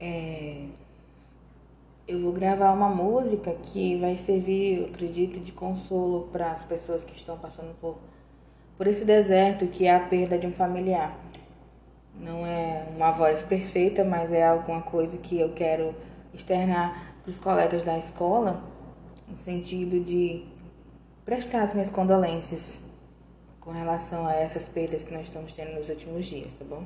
é, eu vou gravar uma música que vai servir, eu acredito, de consolo para as pessoas que estão passando por, por esse deserto que é a perda de um familiar. Não é uma voz perfeita, mas é alguma coisa que eu quero externar para os colegas da escola, no sentido de prestar as minhas condolências com relação a essas perdas que nós estamos tendo nos últimos dias, tá bom?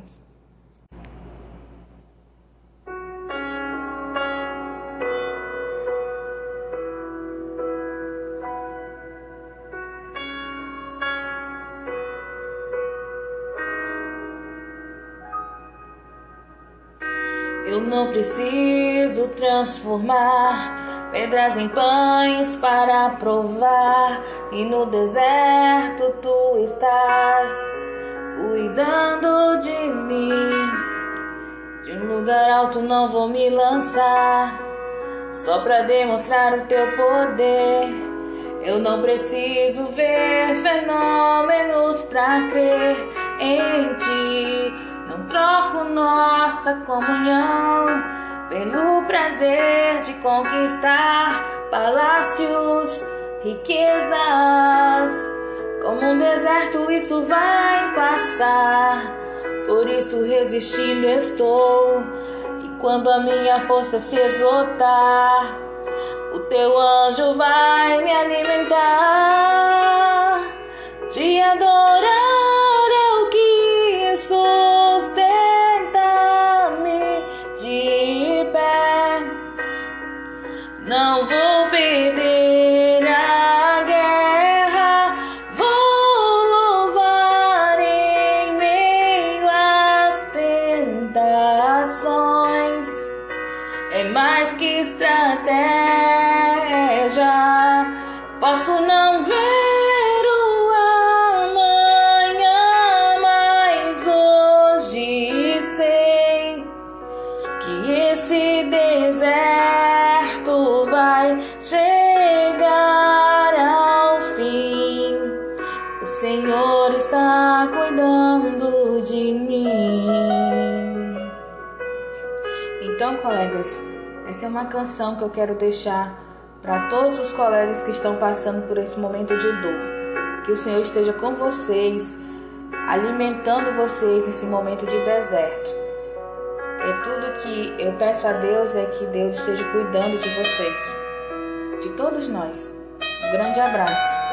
Eu não preciso transformar pedras em pães para provar. E no deserto tu estás cuidando de mim. De um lugar alto não vou me lançar, só para demonstrar o teu poder. Eu não preciso ver fenômenos para crer em ti. Troco nossa comunhão pelo prazer de conquistar palácios, riquezas. Como um deserto, isso vai passar. Por isso, resistindo estou. E quando a minha força se esgotar, o teu anjo vai me alimentar. Te adorar. Não vou perder a guerra, vou louvar em meio às tentações. É mais que estratégia, posso não ver esse deserto Então, colegas, essa é uma canção que eu quero deixar para todos os colegas que estão passando por esse momento de dor. Que o Senhor esteja com vocês, alimentando vocês nesse momento de deserto. É tudo que eu peço a Deus é que Deus esteja cuidando de vocês, de todos nós. Um grande abraço.